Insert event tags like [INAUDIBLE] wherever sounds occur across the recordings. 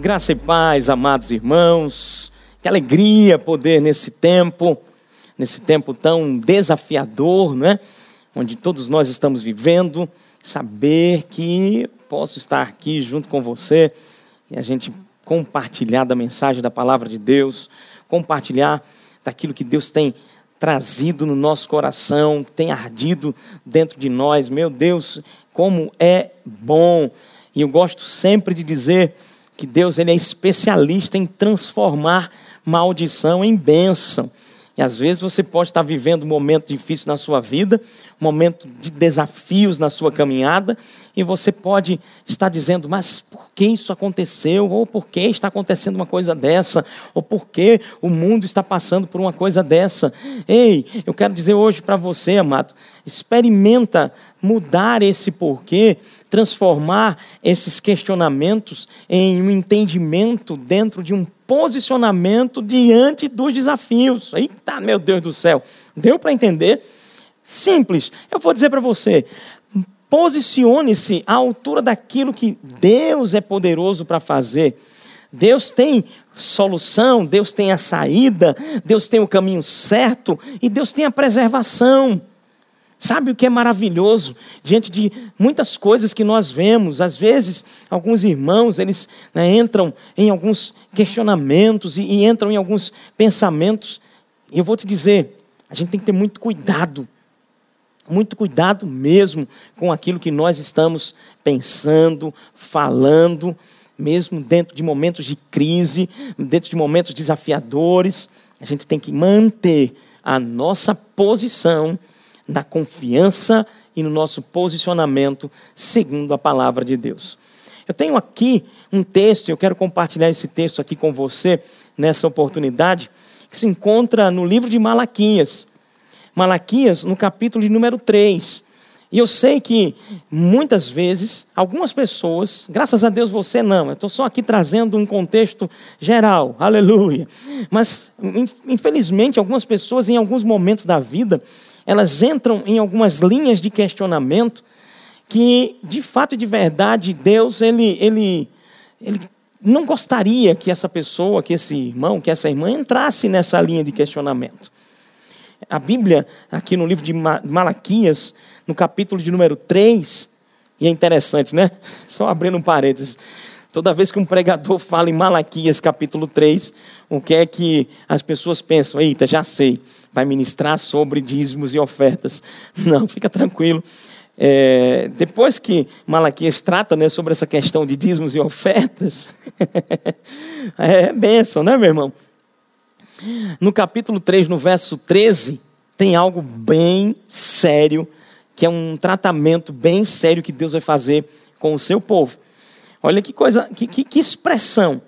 Graça e paz, amados irmãos. Que alegria poder nesse tempo, nesse tempo tão desafiador, né? Onde todos nós estamos vivendo, saber que posso estar aqui junto com você e a gente compartilhar da mensagem da palavra de Deus, compartilhar daquilo que Deus tem trazido no nosso coração, tem ardido dentro de nós. Meu Deus, como é bom. E eu gosto sempre de dizer que Deus ele é especialista em transformar maldição em bênção. E às vezes você pode estar vivendo um momento difícil na sua vida, um momento de desafios na sua caminhada, e você pode estar dizendo, mas por que isso aconteceu? Ou por que está acontecendo uma coisa dessa? Ou por que o mundo está passando por uma coisa dessa? Ei, eu quero dizer hoje para você, amado, experimenta mudar esse porquê transformar esses questionamentos em um entendimento dentro de um posicionamento diante dos desafios. Eita, meu Deus do céu. Deu para entender? Simples. Eu vou dizer para você: posicione-se à altura daquilo que Deus é poderoso para fazer. Deus tem solução, Deus tem a saída, Deus tem o caminho certo e Deus tem a preservação. Sabe o que é maravilhoso diante de muitas coisas que nós vemos? Às vezes, alguns irmãos eles né, entram em alguns questionamentos e, e entram em alguns pensamentos. E eu vou te dizer, a gente tem que ter muito cuidado, muito cuidado mesmo com aquilo que nós estamos pensando, falando, mesmo dentro de momentos de crise, dentro de momentos desafiadores. A gente tem que manter a nossa posição na confiança e no nosso posicionamento segundo a palavra de Deus. Eu tenho aqui um texto, eu quero compartilhar esse texto aqui com você nessa oportunidade, que se encontra no livro de Malaquias. Malaquias, no capítulo de número 3. E eu sei que muitas vezes, algumas pessoas, graças a Deus você não, eu estou só aqui trazendo um contexto geral, aleluia. Mas, infelizmente, algumas pessoas, em alguns momentos da vida, elas entram em algumas linhas de questionamento que, de fato e de verdade, Deus ele, ele, ele não gostaria que essa pessoa, que esse irmão, que essa irmã entrasse nessa linha de questionamento. A Bíblia, aqui no livro de Malaquias, no capítulo de número 3, e é interessante, né? [LAUGHS] Só abrindo um parênteses. Toda vez que um pregador fala em Malaquias capítulo 3, o que é que as pessoas pensam? Eita, já sei vai ministrar sobre dízimos e ofertas. [LAUGHS] Não, fica tranquilo. É, depois que Malaquias trata né, sobre essa questão de dízimos e ofertas, [LAUGHS] é bênção, né, meu irmão? No capítulo 3, no verso 13, tem algo bem sério, que é um tratamento bem sério que Deus vai fazer com o seu povo. Olha que coisa, que, que, que expressão.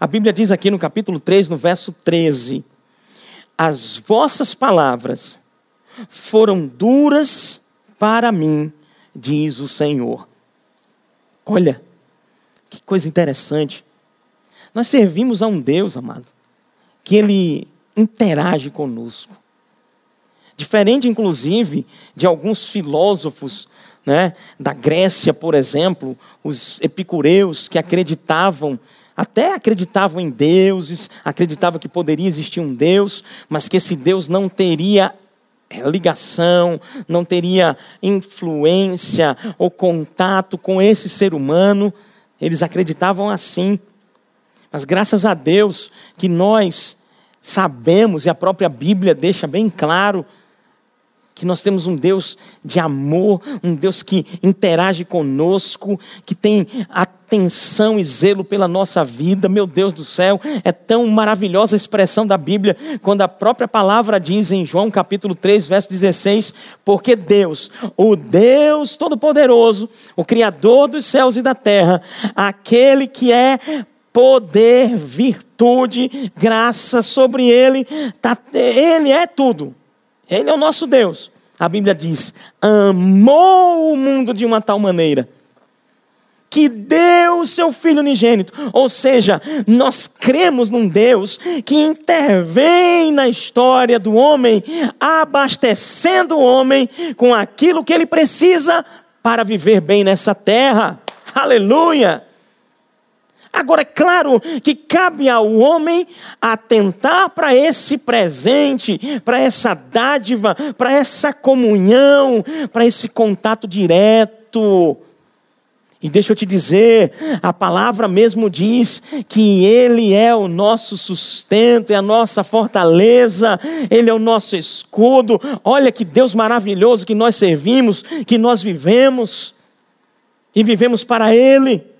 A Bíblia diz aqui no capítulo 3, no verso 13: as vossas palavras foram duras para mim, diz o Senhor. Olha, que coisa interessante. Nós servimos a um Deus, amado, que Ele interage conosco. Diferente, inclusive, de alguns filósofos né, da Grécia, por exemplo, os epicureus que acreditavam até acreditavam em deuses, acreditavam que poderia existir um Deus, mas que esse Deus não teria é, ligação, não teria influência ou contato com esse ser humano. Eles acreditavam assim. Mas graças a Deus que nós sabemos, e a própria Bíblia deixa bem claro, que nós temos um Deus de amor, um Deus que interage conosco, que tem atenção e zelo pela nossa vida. Meu Deus do céu, é tão maravilhosa a expressão da Bíblia quando a própria palavra diz em João capítulo 3, verso 16: Porque Deus, o Deus Todo-Poderoso, o Criador dos céus e da terra, aquele que é poder, virtude, graça sobre ele, tá, ele é tudo. Ele é o nosso Deus. A Bíblia diz: amou o mundo de uma tal maneira que deu o seu filho unigênito. Ou seja, nós cremos num Deus que intervém na história do homem, abastecendo o homem com aquilo que ele precisa para viver bem nessa terra. Aleluia! Agora, é claro que cabe ao homem atentar para esse presente, para essa dádiva, para essa comunhão, para esse contato direto. E deixa eu te dizer, a palavra mesmo diz que Ele é o nosso sustento, é a nossa fortaleza, Ele é o nosso escudo. Olha que Deus maravilhoso que nós servimos, que nós vivemos, e vivemos para Ele.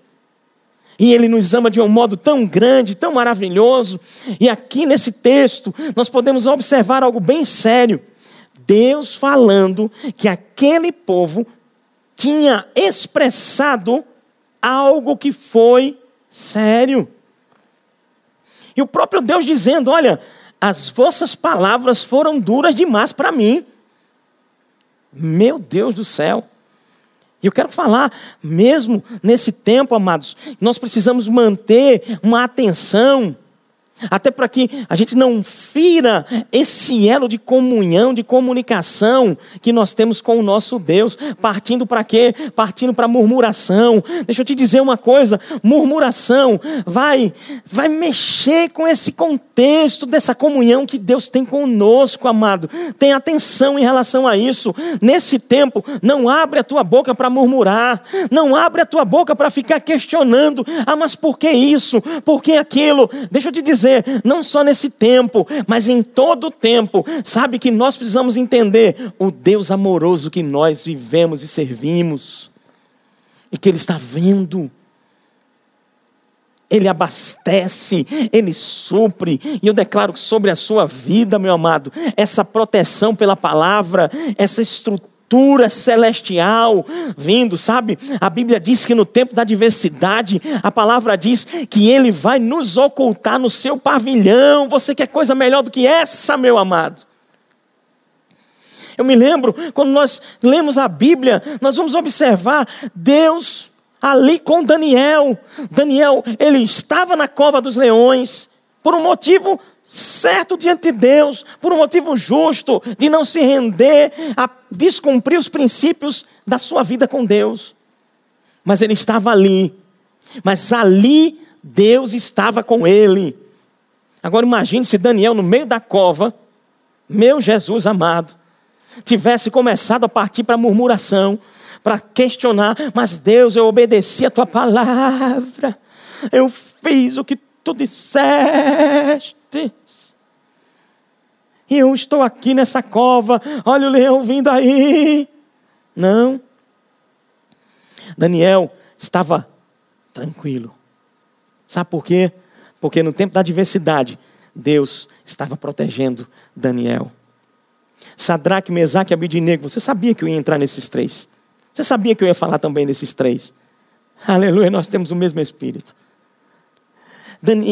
E Ele nos ama de um modo tão grande, tão maravilhoso. E aqui nesse texto, nós podemos observar algo bem sério. Deus falando que aquele povo tinha expressado algo que foi sério. E o próprio Deus dizendo: Olha, as vossas palavras foram duras demais para mim. Meu Deus do céu. E eu quero falar, mesmo nesse tempo, amados, nós precisamos manter uma atenção até para que a gente não fira esse elo de comunhão, de comunicação que nós temos com o nosso Deus, partindo para quê? Partindo para murmuração. Deixa eu te dizer uma coisa, murmuração vai vai mexer com esse contexto dessa comunhão que Deus tem conosco, amado. Tenha atenção em relação a isso. Nesse tempo, não abre a tua boca para murmurar, não abre a tua boca para ficar questionando. Ah, mas por que isso? Por que aquilo? Deixa eu te dizer não só nesse tempo, mas em todo o tempo. Sabe que nós precisamos entender o Deus amoroso que nós vivemos e servimos, e que Ele está vendo. Ele abastece, Ele supre, e eu declaro sobre a sua vida, meu amado, essa proteção pela palavra, essa estrutura cultura celestial vindo, sabe? A Bíblia diz que no tempo da adversidade, a palavra diz que Ele vai nos ocultar no seu pavilhão. Você quer coisa melhor do que essa, meu amado? Eu me lembro, quando nós lemos a Bíblia, nós vamos observar Deus ali com Daniel. Daniel, ele estava na cova dos leões, por um motivo certo diante de Deus, por um motivo justo, de não se render a descumprir os princípios da sua vida com Deus. Mas ele estava ali, mas ali Deus estava com ele. Agora imagine se Daniel, no meio da cova, meu Jesus amado, tivesse começado a partir para murmuração, para questionar, mas Deus, eu obedeci a tua palavra, eu fiz o que tu disseste. Eu estou aqui nessa cova, olha o leão vindo aí. Não. Daniel estava tranquilo. Sabe por quê? Porque no tempo da adversidade, Deus estava protegendo Daniel. Sadraque, Mesaque e Abidinego, você sabia que eu ia entrar nesses três? Você sabia que eu ia falar também desses três? Aleluia, nós temos o mesmo Espírito.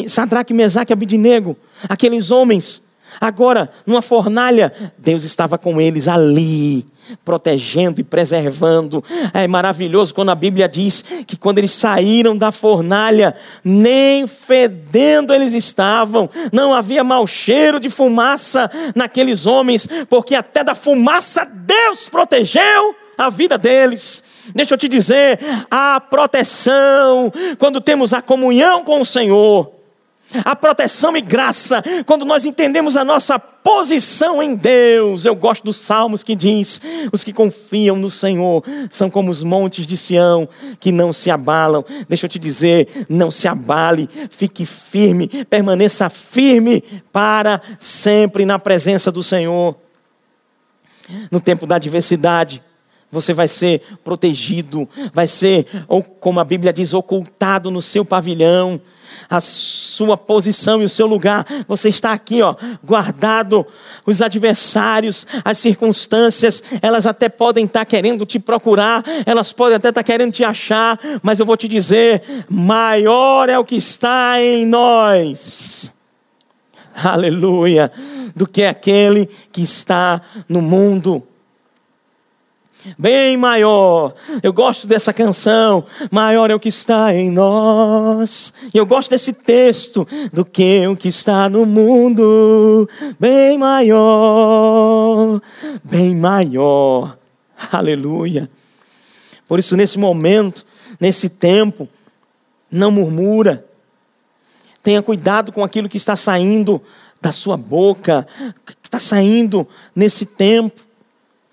Sadraque, Mesaque e Abidinego, aqueles homens Agora, numa fornalha, Deus estava com eles ali, protegendo e preservando. É maravilhoso quando a Bíblia diz que quando eles saíram da fornalha, nem fedendo eles estavam, não havia mau cheiro de fumaça naqueles homens, porque até da fumaça Deus protegeu a vida deles. Deixa eu te dizer, a proteção, quando temos a comunhão com o Senhor, a proteção e graça, quando nós entendemos a nossa posição em Deus. Eu gosto dos salmos que diz: os que confiam no Senhor são como os montes de Sião, que não se abalam. Deixa eu te dizer, não se abale, fique firme, permaneça firme para sempre na presença do Senhor. No tempo da adversidade, você vai ser protegido, vai ser, ou como a Bíblia diz, ocultado no seu pavilhão a sua posição e o seu lugar. Você está aqui, ó, guardado. Os adversários, as circunstâncias, elas até podem estar querendo te procurar, elas podem até estar querendo te achar, mas eu vou te dizer: maior é o que está em nós. Aleluia, do que aquele que está no mundo bem maior. Eu gosto dessa canção, maior é o que está em nós. E eu gosto desse texto, do que o que está no mundo, bem maior, bem maior. Aleluia. Por isso, nesse momento, nesse tempo, não murmura, Tenha cuidado com aquilo que está saindo da sua boca, que está saindo nesse tempo.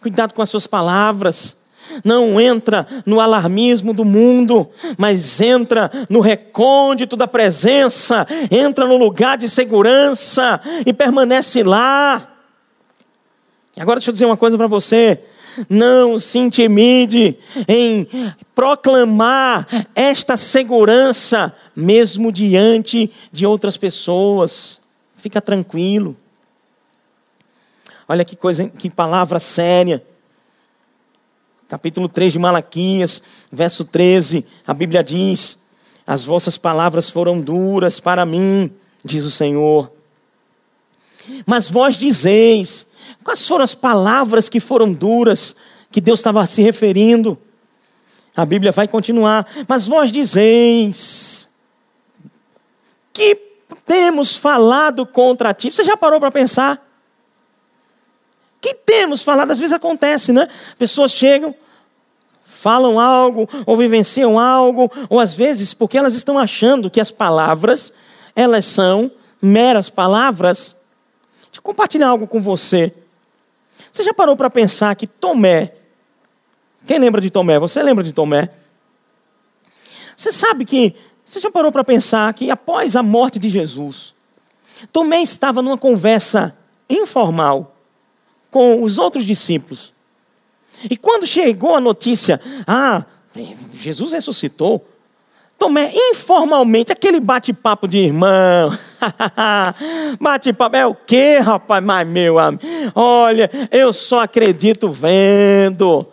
Cuidado com as suas palavras. Não entra no alarmismo do mundo, mas entra no recôndito da presença, entra no lugar de segurança e permanece lá. Agora deixa eu dizer uma coisa para você. Não se intimide em proclamar esta segurança, mesmo diante de outras pessoas. Fica tranquilo. Olha que coisa, que palavra séria. Capítulo 3 de Malaquias, verso 13, a Bíblia diz: As vossas palavras foram duras para mim, diz o Senhor. Mas vós dizeis, Quais foram as palavras que foram duras que Deus estava se referindo? A Bíblia vai continuar. Mas vós dizeis que temos falado contra ti. Você já parou para pensar? Que temos falado? Às vezes acontece, né? Pessoas chegam, falam algo, ou vivenciam algo, ou às vezes porque elas estão achando que as palavras, elas são meras palavras. Deixa eu compartilhar algo com você. Você já parou para pensar que Tomé, quem lembra de Tomé? Você lembra de Tomé? Você sabe que, você já parou para pensar que após a morte de Jesus, Tomé estava numa conversa informal com os outros discípulos. E quando chegou a notícia, ah, Jesus ressuscitou, Tomé, informalmente, aquele bate-papo de irmão. [LAUGHS] bate-papo é o quê, rapaz? Mas, meu amigo, olha, eu só acredito vendo.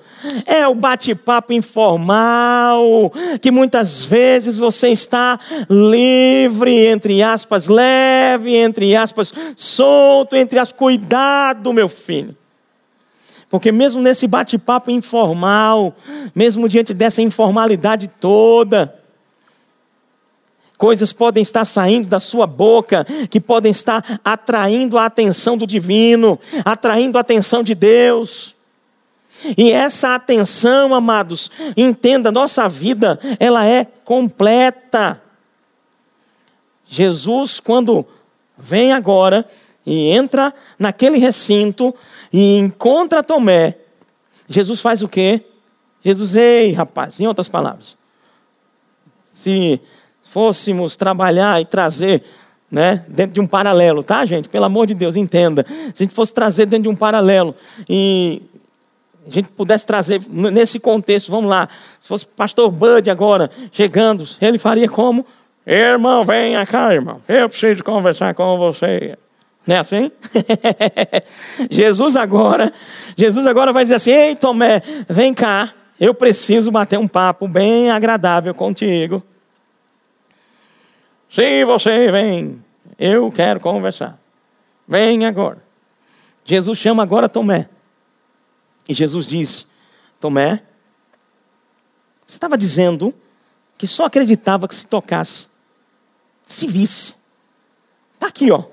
É o bate-papo informal, que muitas vezes você está livre, entre aspas, leve, entre aspas, solto, entre aspas, cuidado, meu filho. Porque mesmo nesse bate-papo informal, mesmo diante dessa informalidade toda, Coisas podem estar saindo da sua boca que podem estar atraindo a atenção do divino, atraindo a atenção de Deus. E essa atenção, amados, entenda, nossa vida, ela é completa. Jesus, quando vem agora e entra naquele recinto e encontra Tomé, Jesus faz o quê? Jesus, ei, rapaz, em outras palavras, se fôssemos trabalhar e trazer né, dentro de um paralelo, tá, gente? Pelo amor de Deus, entenda. Se a gente fosse trazer dentro de um paralelo e a gente pudesse trazer nesse contexto, vamos lá, se fosse pastor Bud agora chegando, ele faria como? Irmão, venha cá, irmão. Eu preciso conversar com você. Não é assim? [LAUGHS] Jesus agora, Jesus agora vai dizer assim: Ei, Tomé, vem cá, eu preciso bater um papo bem agradável contigo. Se você vem, eu quero conversar. Vem agora. Jesus chama agora Tomé. E Jesus diz: Tomé, você estava dizendo que só acreditava que se tocasse, se visse. Está aqui, ó.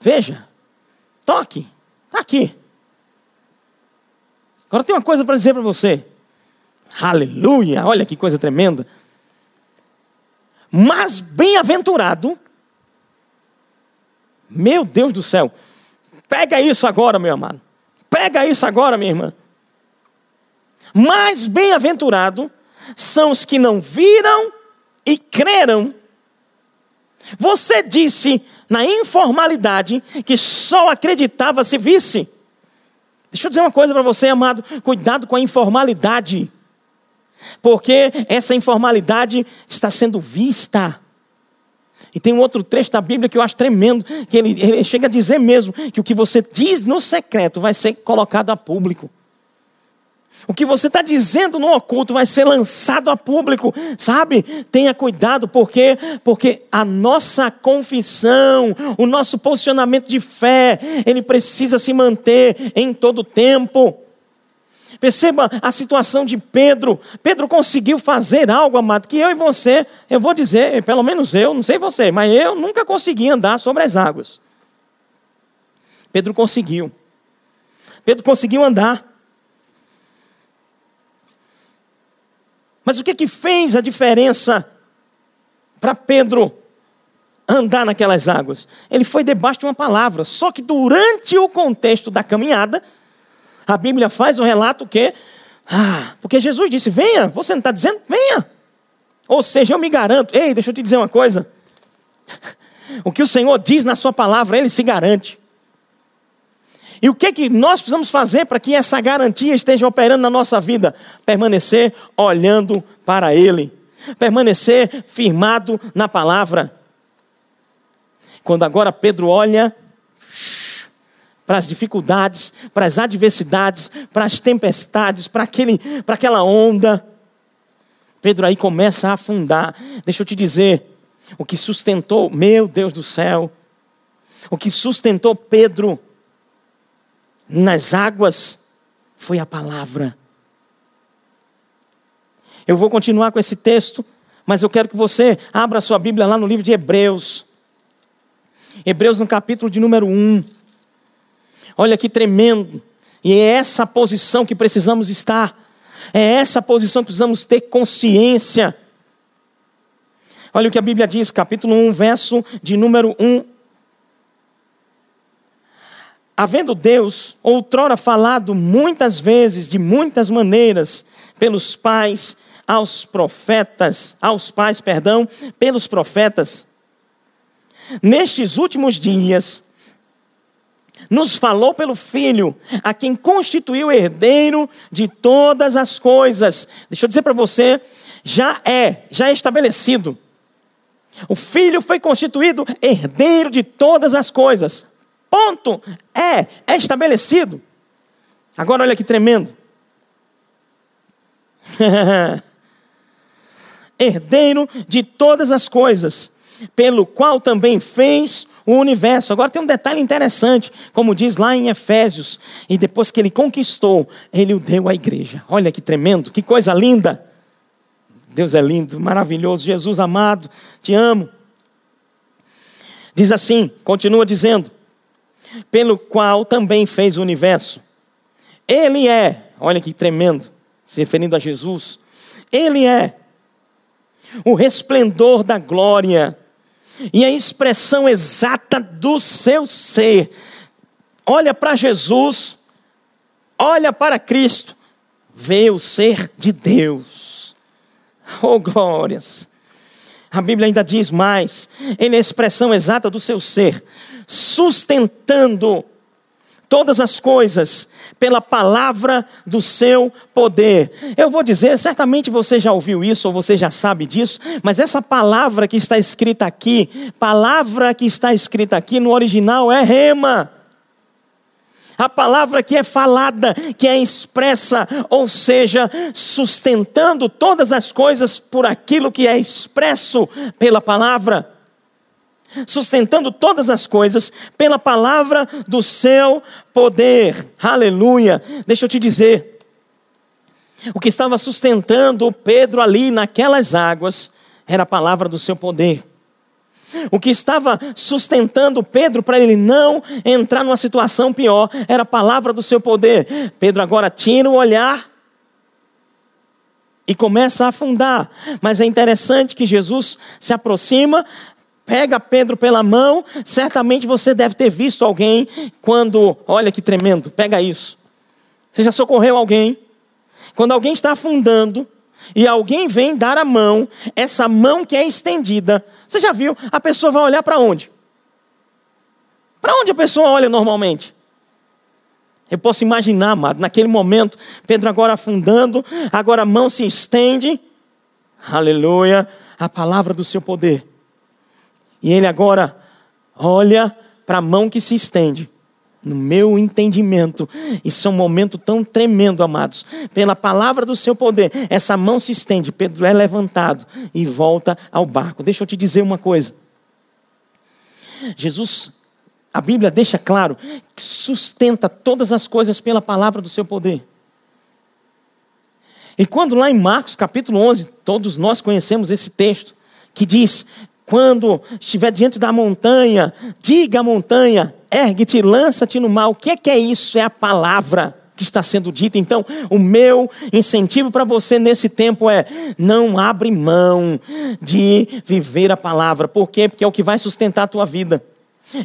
Veja, toque, está aqui. Agora tem uma coisa para dizer para você. Aleluia, olha que coisa tremenda. Mas bem-aventurado, meu Deus do céu, pega isso agora, meu amado, pega isso agora, minha irmã. Mais bem-aventurado são os que não viram e creram. Você disse na informalidade que só acreditava se visse. Deixa eu dizer uma coisa para você, amado: cuidado com a informalidade. Porque essa informalidade está sendo vista. E tem um outro trecho da Bíblia que eu acho tremendo, que ele, ele chega a dizer mesmo que o que você diz no secreto vai ser colocado a público. O que você está dizendo no oculto vai ser lançado a público, sabe? Tenha cuidado, porque porque a nossa confissão, o nosso posicionamento de fé, ele precisa se manter em todo tempo. Perceba a situação de Pedro. Pedro conseguiu fazer algo, amado, que eu e você, eu vou dizer, pelo menos eu, não sei você, mas eu nunca consegui andar sobre as águas. Pedro conseguiu. Pedro conseguiu andar. Mas o que que fez a diferença para Pedro andar naquelas águas? Ele foi debaixo de uma palavra. Só que durante o contexto da caminhada, a Bíblia faz o um relato que, ah, porque Jesus disse: venha, você não está dizendo? Venha. Ou seja, eu me garanto. Ei, deixa eu te dizer uma coisa. [LAUGHS] O que o Senhor diz na Sua palavra, Ele se garante. E o que, que nós precisamos fazer para que essa garantia esteja operando na nossa vida? Permanecer olhando para Ele, permanecer firmado na palavra. Quando agora Pedro olha para as dificuldades, para as adversidades, para as tempestades, para, aquele, para aquela onda, Pedro aí começa a afundar. Deixa eu te dizer, o que sustentou, meu Deus do céu, o que sustentou Pedro nas águas foi a palavra. Eu vou continuar com esse texto, mas eu quero que você abra sua Bíblia lá no livro de Hebreus. Hebreus no capítulo de número 1. Olha que tremendo. E é essa posição que precisamos estar. É essa posição que precisamos ter consciência. Olha o que a Bíblia diz, capítulo 1, verso de número 1 havendo Deus outrora falado muitas vezes, de muitas maneiras, pelos pais aos profetas, aos pais, perdão, pelos profetas, nestes últimos dias, nos falou pelo Filho, a quem constituiu herdeiro de todas as coisas. Deixa eu dizer para você, já é, já é estabelecido. O Filho foi constituído herdeiro de todas as coisas. Ponto. É, é estabelecido. Agora olha que tremendo. [LAUGHS] Herdeiro de todas as coisas, pelo qual também fez o universo. Agora tem um detalhe interessante, como diz lá em Efésios, e depois que ele conquistou, ele o deu à igreja. Olha que tremendo, que coisa linda. Deus é lindo, maravilhoso, Jesus amado, te amo. Diz assim, continua dizendo: pelo qual também fez o universo. Ele é, olha que tremendo, se referindo a Jesus, ele é o resplendor da glória e a expressão exata do seu ser. Olha para Jesus, olha para Cristo, vê o ser de Deus. Oh glórias! A Bíblia ainda diz mais: Ele é a expressão exata do seu ser, sustentando todas as coisas pela palavra do seu poder. Eu vou dizer, certamente você já ouviu isso ou você já sabe disso, mas essa palavra que está escrita aqui, palavra que está escrita aqui no original é rema. A palavra que é falada, que é expressa, ou seja, sustentando todas as coisas por aquilo que é expresso pela palavra sustentando todas as coisas pela palavra do seu poder. Aleluia. Deixa eu te dizer. O que estava sustentando Pedro ali naquelas águas era a palavra do seu poder. O que estava sustentando Pedro para ele não entrar numa situação pior era a palavra do seu poder. Pedro agora tira o olhar e começa a afundar. Mas é interessante que Jesus se aproxima, pega Pedro pela mão, certamente você deve ter visto alguém quando, olha que tremendo, pega isso. Você já socorreu alguém? Quando alguém está afundando e alguém vem dar a mão, essa mão que é estendida, você já viu? A pessoa vai olhar para onde? Para onde a pessoa olha normalmente? Eu posso imaginar, amado, naquele momento, Pedro agora afundando, agora a mão se estende, aleluia, a palavra do seu poder e ele agora olha para a mão que se estende. No meu entendimento, isso é um momento tão tremendo, amados. Pela palavra do seu poder, essa mão se estende, Pedro é levantado e volta ao barco. Deixa eu te dizer uma coisa. Jesus, a Bíblia deixa claro que sustenta todas as coisas pela palavra do seu poder. E quando lá em Marcos capítulo 11, todos nós conhecemos esse texto, que diz: quando estiver diante da montanha, diga à montanha: ergue-te, lança-te no mar. O que é, que é isso? É a palavra. que está sendo dito. Então, o meu incentivo para você nesse tempo é: não abre mão de viver a palavra. Por quê? Porque é o que vai sustentar a tua vida.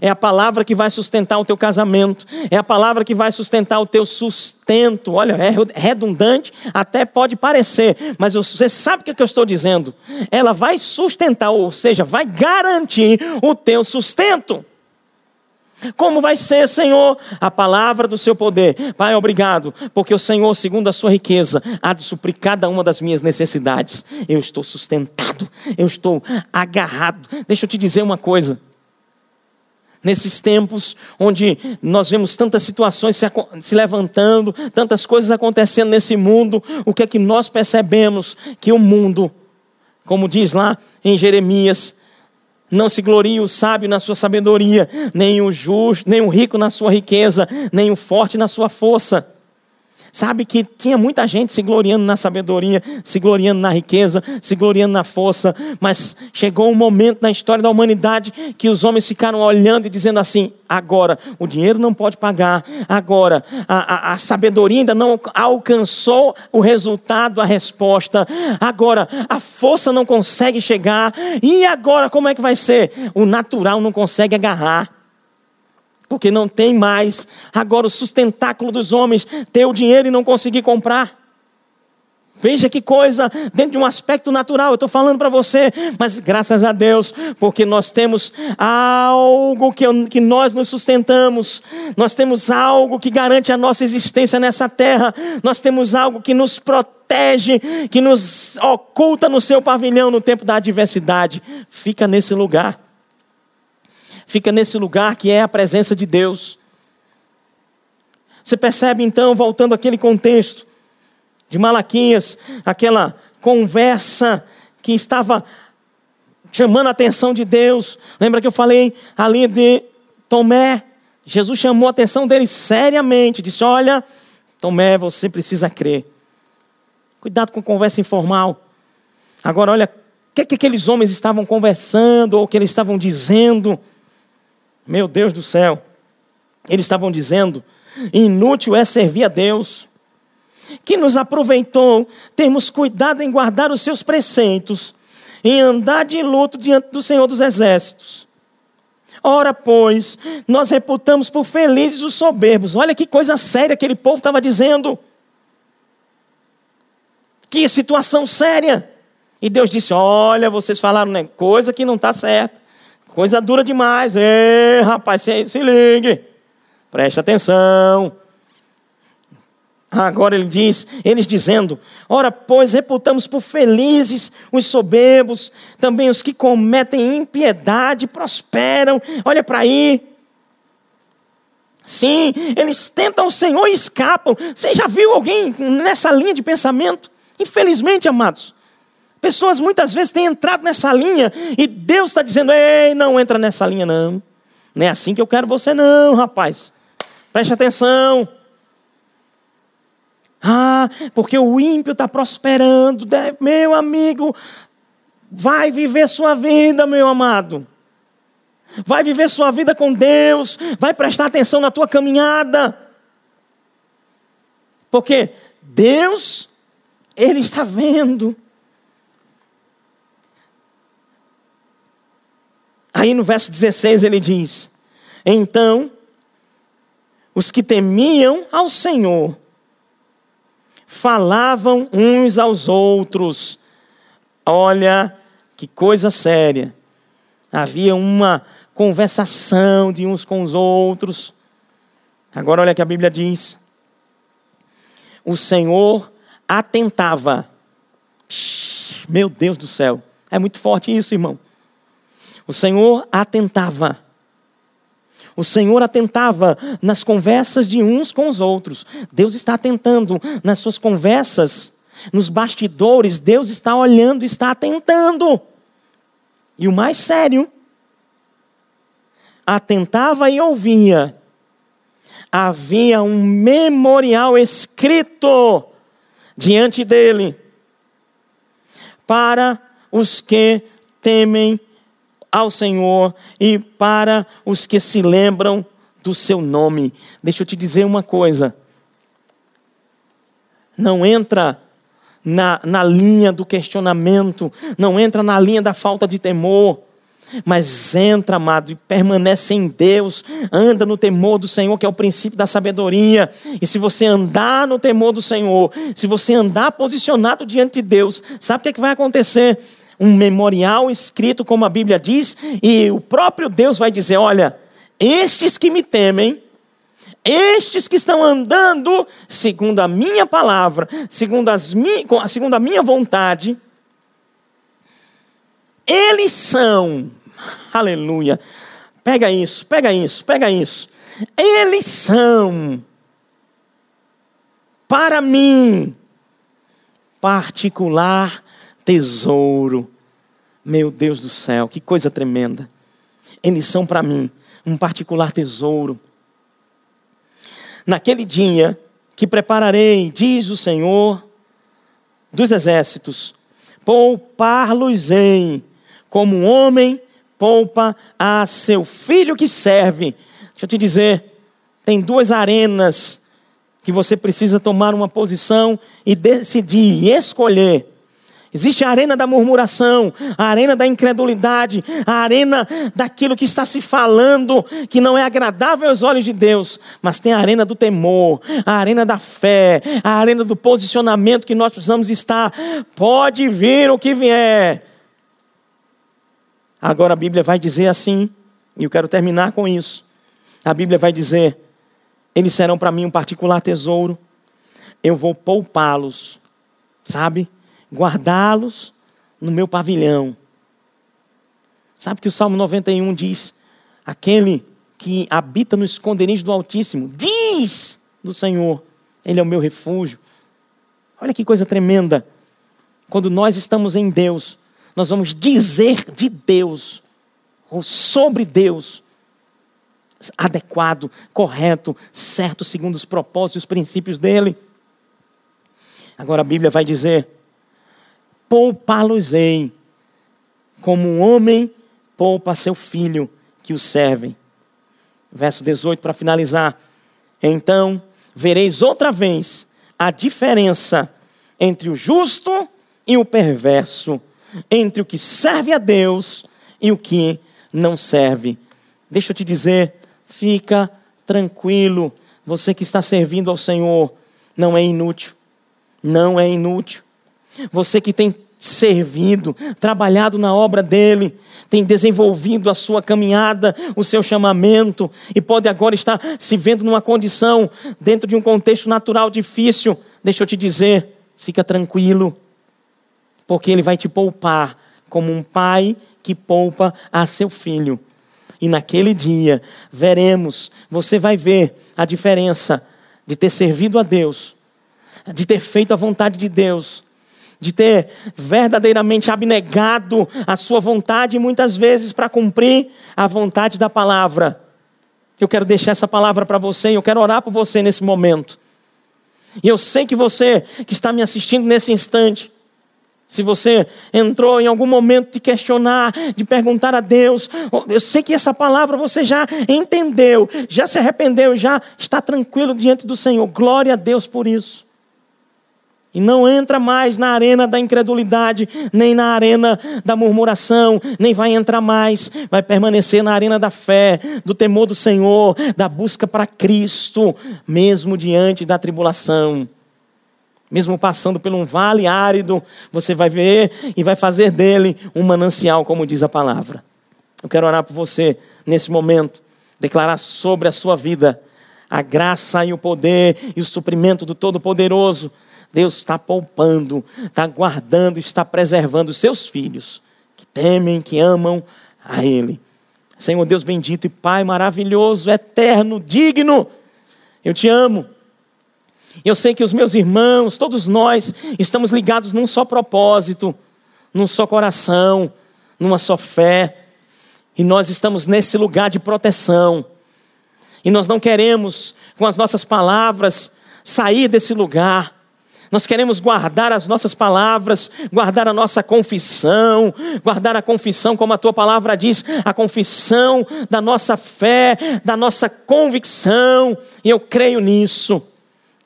É a palavra que vai sustentar o teu casamento. É a palavra que vai sustentar o teu sustento. Olha, é redundante, até pode parecer, mas você sabe o que eu estou dizendo. Ela vai sustentar, ou seja, vai garantir o teu sustento. Como vai ser, Senhor? A palavra do seu poder. Pai, obrigado, porque o Senhor, segundo a sua riqueza, há de suprir cada uma das minhas necessidades. Eu estou sustentado, eu estou agarrado. Deixa eu te dizer uma coisa nesses tempos onde nós vemos tantas situações se, se, levantando, tantas coisas acontecendo nesse mundo, o que é que nós percebemos? Que o mundo, como diz lá em Jeremias, não se glorie o sábio na sua sabedoria, nem o justo, nem o rico na sua riqueza, nem o forte na sua força. Sabe que tinha muita gente se gloriando na sabedoria, se gloriando na riqueza, se gloriando na força, mas chegou um momento na história da humanidade que os homens ficaram olhando e dizendo assim: agora o dinheiro não pode pagar, agora a, a, a sabedoria ainda não alcançou o resultado, a resposta, agora a força não consegue chegar, e agora como é que vai ser? O natural não consegue agarrar porque não tem mais. Agora o sustentáculo dos homens, ter o dinheiro e não conseguir comprar. Veja que coisa, dentro de um aspecto natural, eu estou falando para você, mas graças a Deus, porque nós temos algo que, que nós nos sustentamos, nós temos algo que garante a nossa existência nessa terra, nós temos algo que nos protege, que nos oculta no seu pavilhão no tempo da adversidade. Fica nesse lugar fica nesse lugar que é a presença de Deus. Você percebe então, voltando àquele contexto de Malaquias, aquela conversa que estava chamando a atenção de Deus. Lembra que eu falei ali de Tomé? Jesus chamou a atenção dele seriamente, disse: Olha, Tomé, você precisa crer. Cuidado com conversa informal. Agora, olha, o que, que aqueles homens estavam conversando ou o que eles estavam dizendo? Meu Deus do céu. Eles estavam dizendo: inútil é servir a Deus, que nos aproveitou, temos cuidado em guardar os seus preceitos, em andar de luto diante do Senhor dos Exércitos. Ora, pois, nós reputamos por felizes os soberbos. Olha que coisa séria aquele povo estava dizendo. Que situação séria. E Deus disse: Olha, vocês falaram né, coisa que não está certa. Coisa dura demais. Ei, rapaz, se, se ligue. Preste atenção. Agora ele diz, eles dizendo: Ora, pois reputamos por felizes os soberbos, também os que cometem impiedade prosperam. Olha para aí. Sim, eles tentam o Senhor e escapam. Você já viu alguém nessa linha de pensamento? Infelizmente, amados, Pessoas muitas vezes têm entrado nessa linha e Deus está dizendo: ei, não entra nessa linha, não. Não é assim que eu quero você, não, rapaz. Preste atenção. Ah, porque o ímpio está prosperando. Meu amigo, vai viver sua vida, meu amado. Vai viver sua vida com Deus. Vai prestar atenção na tua caminhada. Porque Deus, Ele está vendo. Aí no verso 16 ele diz: Então, os que temiam ao Senhor falavam uns aos outros. Olha que coisa séria. Havia uma conversação de uns com os outros. Agora olha que a Bíblia diz: O Senhor atentava. Meu Deus do céu. É muito forte isso, irmão. O Senhor atentava. O Senhor atentava nas conversas de uns com os outros. Deus está atentando nas suas conversas, nos bastidores. Deus está olhando, está atentando. E o mais sério, atentava e ouvia. Havia um memorial escrito diante dele para os que temem ao Senhor e para os que se lembram do seu nome. Deixa eu te dizer uma coisa. não entra na, na linha do questionamento, não entra na linha da falta de temor, mas entra, amado, e permanece em Deus, anda no temor do Senhor, que é o princípio da sabedoria. E se você andar no temor do Senhor, se você andar posicionado diante de Deus, sabe o que, é que vai acontecer? Um memorial escrito, como a Bíblia diz, e o próprio Deus vai dizer: Olha, estes que me temem, estes que estão andando segundo a minha palavra, segundo, as mi, segundo a minha vontade, eles são, aleluia, pega isso, pega isso, pega isso. Eles são, para mim, particular tesouro. Meu Deus do céu, que coisa tremenda. Eles são para mim um particular tesouro naquele dia que prepararei, diz o Senhor dos exércitos, poupar-los-ei, como um homem poupa a seu filho que serve. Deixa eu te dizer, tem duas arenas que você precisa tomar uma posição e decidir, escolher. Existe a arena da murmuração, a arena da incredulidade, a arena daquilo que está se falando que não é agradável aos olhos de Deus, mas tem a arena do temor, a arena da fé, a arena do posicionamento que nós precisamos estar. Pode vir o que vier. Agora a Bíblia vai dizer assim, e eu quero terminar com isso. A Bíblia vai dizer: eles serão para mim um particular tesouro, eu vou poupá-los, sabe? Guardá-los no meu pavilhão. Sabe que o Salmo 91 diz: aquele que habita no esconderijo do Altíssimo, diz do Senhor, Ele é o meu refúgio. Olha que coisa tremenda. Quando nós estamos em Deus, nós vamos dizer de Deus, ou sobre Deus, adequado, correto, certo, segundo os propósitos e os princípios dele. Agora a Bíblia vai dizer poupá-los-ei, como um homem poupa seu filho que o servem. Verso 18 para finalizar. Então vereis outra vez a diferença entre o justo e o perverso, entre o que serve a Deus e o que não serve. Deixa eu te dizer, fica tranquilo, você que está servindo ao Senhor, não é inútil. Não é inútil. Você que tem servido, trabalhado na obra dele, tem desenvolvido a sua caminhada, o seu chamamento, e pode agora estar se vendo numa condição, dentro de um contexto natural difícil. Deixa eu te dizer, fica tranquilo, porque ele vai te poupar como um pai que poupa a seu filho. E naquele dia veremos, você vai ver a diferença de ter servido a Deus, de ter feito a vontade de Deus de ter verdadeiramente abnegado a sua vontade, muitas vezes para cumprir a vontade da palavra. Eu quero deixar essa palavra para você e eu quero orar por você nesse momento. E eu sei que você que está me assistindo nesse instante, se você entrou em algum momento de questionar, de perguntar a Deus, eu sei que essa palavra você já entendeu, já se arrependeu, já está tranquilo diante do Senhor. Glória a Deus por isso. E não entra mais na arena da incredulidade, nem na arena da murmuração, nem vai entrar mais. Vai permanecer na arena da fé, do temor do Senhor, da busca para Cristo, mesmo diante da tribulação. Mesmo passando por um vale árido, você vai ver e vai fazer dele um manancial, como diz a palavra. Eu quero orar por você nesse momento, declarar sobre a sua vida a graça e o poder e o suprimento do Todo-Poderoso Deus está poupando, está guardando, está preservando os seus filhos que temem, que amam a Ele. Senhor Deus bendito e Pai maravilhoso, eterno, digno, eu te amo. Eu sei que os meus irmãos, todos nós, estamos ligados num só propósito, num só coração, numa só fé, e nós estamos nesse lugar de proteção. E nós não queremos, com as nossas palavras, sair desse lugar nós queremos guardar as nossas palavras, guardar a nossa confissão, guardar a confissão, como a tua palavra diz, a confissão da nossa fé, da nossa convicção. E eu creio nisso.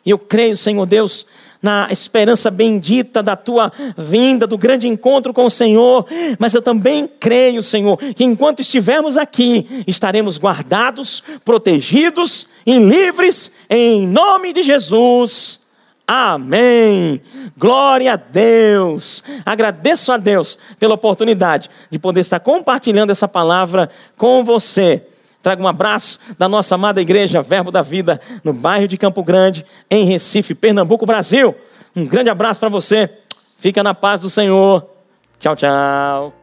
Eu creio, Senhor Deus, na esperança bendita da tua vinda, do grande encontro com o Senhor, mas eu também creio, Senhor, que enquanto estivermos aqui, estaremos guardados, protegidos e livres em nome de Jesus. Amém. Glória a Deus. Agradeço a Deus pela oportunidade de poder estar compartilhando essa palavra com você. Trago um abraço da nossa amada igreja Verbo da Vida, no bairro de Campo Grande, em Recife, Pernambuco, Brasil. Um grande abraço para você. Fica na paz do Senhor. Tchau, tchau.